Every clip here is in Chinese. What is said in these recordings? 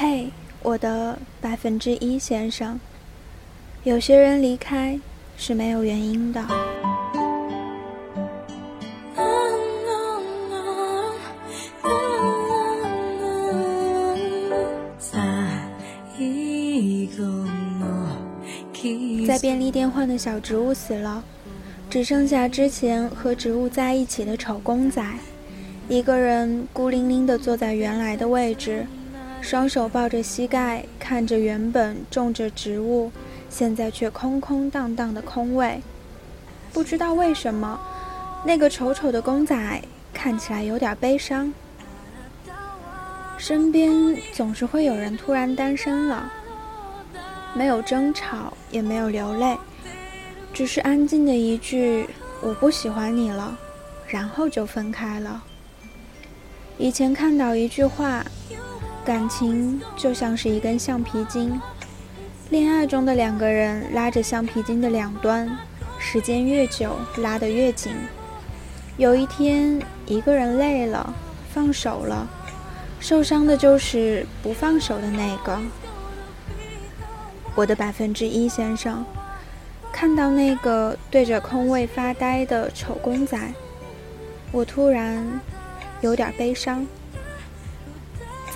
嘿，我的百分之一先生，有些人离开是没有原因的。在便利店换的小植物死了，只剩下之前和植物在一起的丑公仔，一个人孤零零地坐在原来的位置，双手抱着膝盖，看着原本种着植物，现在却空空荡荡的空位。不知道为什么，那个丑丑的公仔看起来有点悲伤。身边总是会有人突然单身了。没有争吵，也没有流泪，只是安静的一句“我不喜欢你了”，然后就分开了。以前看到一句话：“感情就像是一根橡皮筋，恋爱中的两个人拉着橡皮筋的两端，时间越久拉得越紧。有一天，一个人累了，放手了，受伤的就是不放手的那个。”我的百分之一先生，看到那个对着空位发呆的丑公仔，我突然有点悲伤。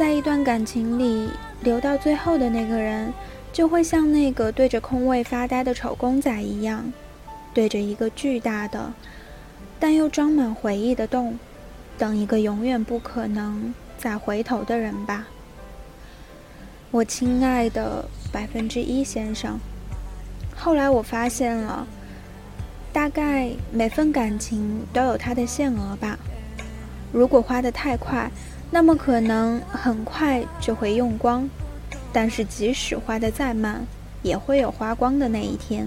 在一段感情里，留到最后的那个人，就会像那个对着空位发呆的丑公仔一样，对着一个巨大的但又装满回忆的洞，等一个永远不可能再回头的人吧。我亲爱的。百分之一先生。后来我发现了，大概每份感情都有它的限额吧。如果花得太快，那么可能很快就会用光；但是即使花得再慢，也会有花光的那一天。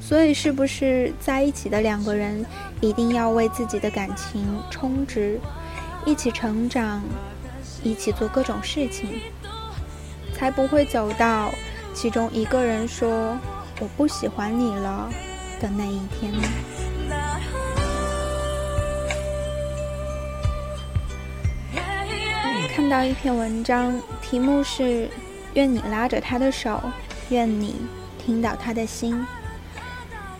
所以，是不是在一起的两个人一定要为自己的感情充值，一起成长，一起做各种事情？才不会走到其中一个人说“我不喜欢你了”的那一天呢。看到一篇文章，题目是“愿你拉着他的手，愿你听到他的心”。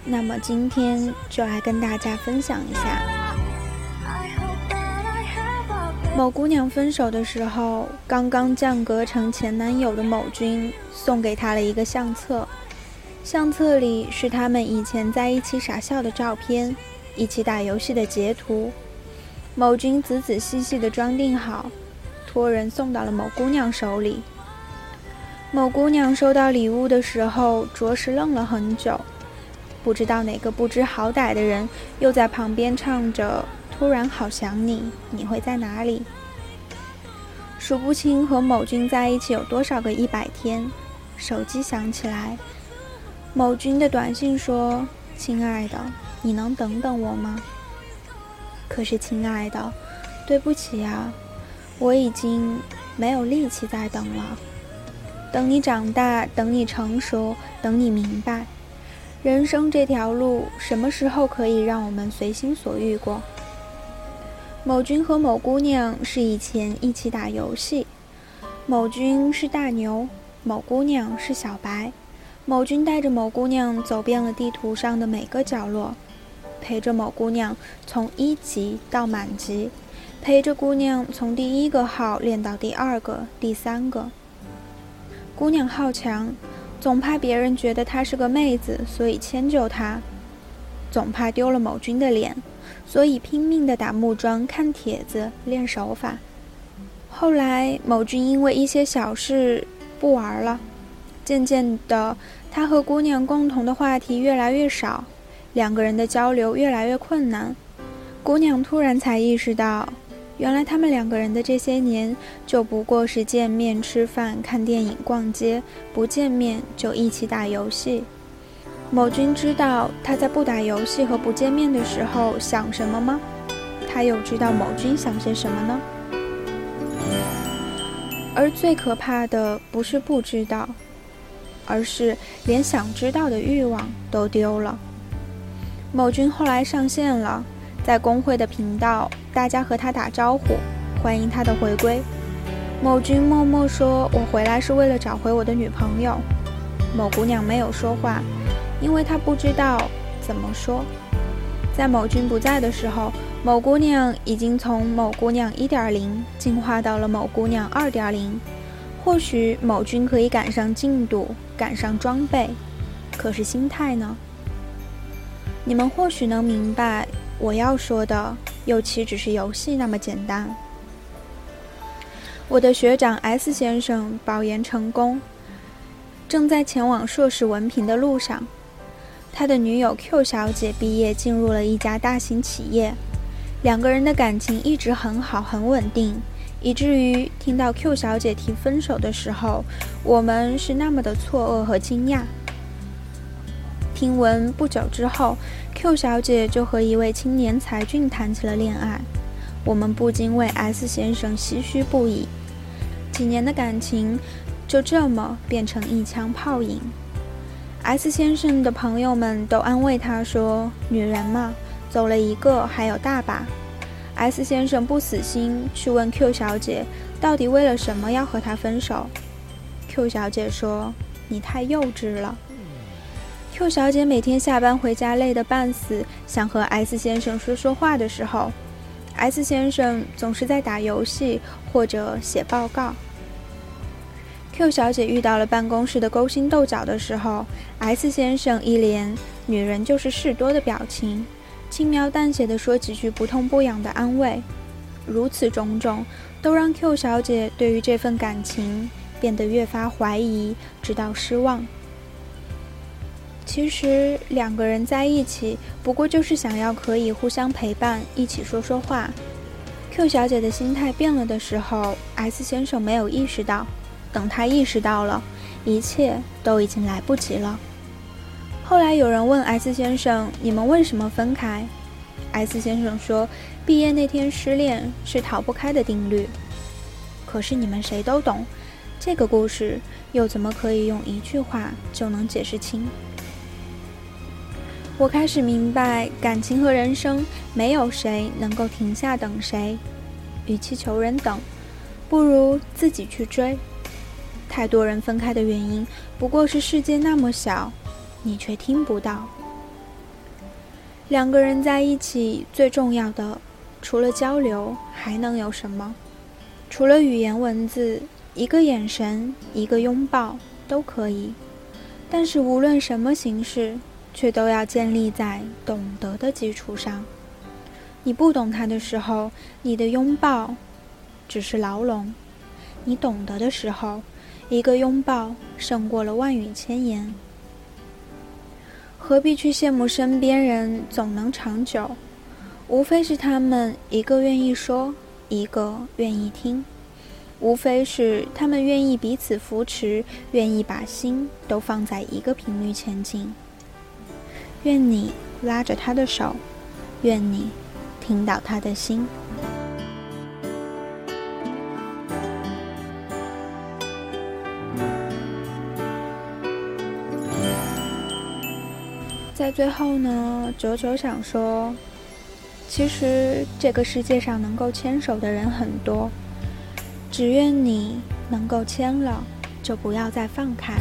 那么今天就来跟大家分享一下。某姑娘分手的时候，刚刚降格成前男友的某君送给她了一个相册，相册里是他们以前在一起傻笑的照片，一起打游戏的截图。某君仔仔细细的装订好，托人送到了某姑娘手里。某姑娘收到礼物的时候，着实愣了很久，不知道哪个不知好歹的人又在旁边唱着。突然好想你，你会在哪里？数不清和某君在一起有多少个一百天。手机响起来，某君的短信说：“亲爱的，你能等等我吗？”可是，亲爱的，对不起啊，我已经没有力气再等了。等你长大，等你成熟，等你明白，人生这条路，什么时候可以让我们随心所欲过？某君和某姑娘是以前一起打游戏，某君是大牛，某姑娘是小白。某君带着某姑娘走遍了地图上的每个角落，陪着某姑娘从一级到满级，陪着姑娘从第一个号练到第二个、第三个。姑娘好强，总怕别人觉得她是个妹子，所以迁就她，总怕丢了某君的脸。所以拼命的打木桩、看帖子、练手法。后来某君因为一些小事不玩了，渐渐的，他和姑娘共同的话题越来越少，两个人的交流越来越困难。姑娘突然才意识到，原来他们两个人的这些年就不过是见面吃饭、看电影、逛街，不见面就一起打游戏。某君知道他在不打游戏和不见面的时候想什么吗？他又知道某君想些什么呢？而最可怕的不是不知道，而是连想知道的欲望都丢了。某君后来上线了，在工会的频道，大家和他打招呼，欢迎他的回归。某君默默说：“我回来是为了找回我的女朋友。”某姑娘没有说话，因为她不知道怎么说。在某君不在的时候，某姑娘已经从某姑娘一点零进化到了某姑娘二点零。或许某君可以赶上进度，赶上装备，可是心态呢？你们或许能明白我要说的，又岂只是游戏那么简单？我的学长 S 先生保研成功，正在前往硕士文凭的路上。他的女友 Q 小姐毕业进入了一家大型企业，两个人的感情一直很好，很稳定，以至于听到 Q 小姐提分手的时候，我们是那么的错愕和惊讶。听闻不久之后，Q 小姐就和一位青年才俊谈起了恋爱，我们不禁为 S 先生唏嘘不已。几年的感情就这么变成一枪炮影。S 先生的朋友们都安慰他说：“女人嘛，走了一个还有大把。”S 先生不死心，去问 Q 小姐到底为了什么要和他分手。Q 小姐说：“你太幼稚了。”Q 小姐每天下班回家累得半死，想和 S 先生说说话的时候，S 先生总是在打游戏或者写报告。Q 小姐遇到了办公室的勾心斗角的时候，S 先生一脸“女人就是事多”的表情，轻描淡写的说几句不痛不痒的安慰。如此种种，都让 Q 小姐对于这份感情变得越发怀疑，直到失望。其实两个人在一起，不过就是想要可以互相陪伴，一起说说话。Q 小姐的心态变了的时候，S 先生没有意识到。等他意识到了，一切都已经来不及了。后来有人问 S 先生：“你们为什么分开？”S 先生说：“毕业那天失恋是逃不开的定律。”可是你们谁都懂，这个故事又怎么可以用一句话就能解释清？我开始明白，感情和人生没有谁能够停下等谁。与其求人等，不如自己去追。太多人分开的原因，不过是世界那么小，你却听不到。两个人在一起，最重要的，除了交流，还能有什么？除了语言文字，一个眼神，一个拥抱，都可以。但是无论什么形式，却都要建立在懂得的基础上。你不懂他的时候，你的拥抱，只是牢笼；你懂得的时候，一个拥抱胜过了万语千言，何必去羡慕身边人总能长久？无非是他们一个愿意说，一个愿意听；无非是他们愿意彼此扶持，愿意把心都放在一个频率前进。愿你拉着他的手，愿你听到他的心。在最后呢，九九想说，其实这个世界上能够牵手的人很多，只愿你能够牵了，就不要再放开。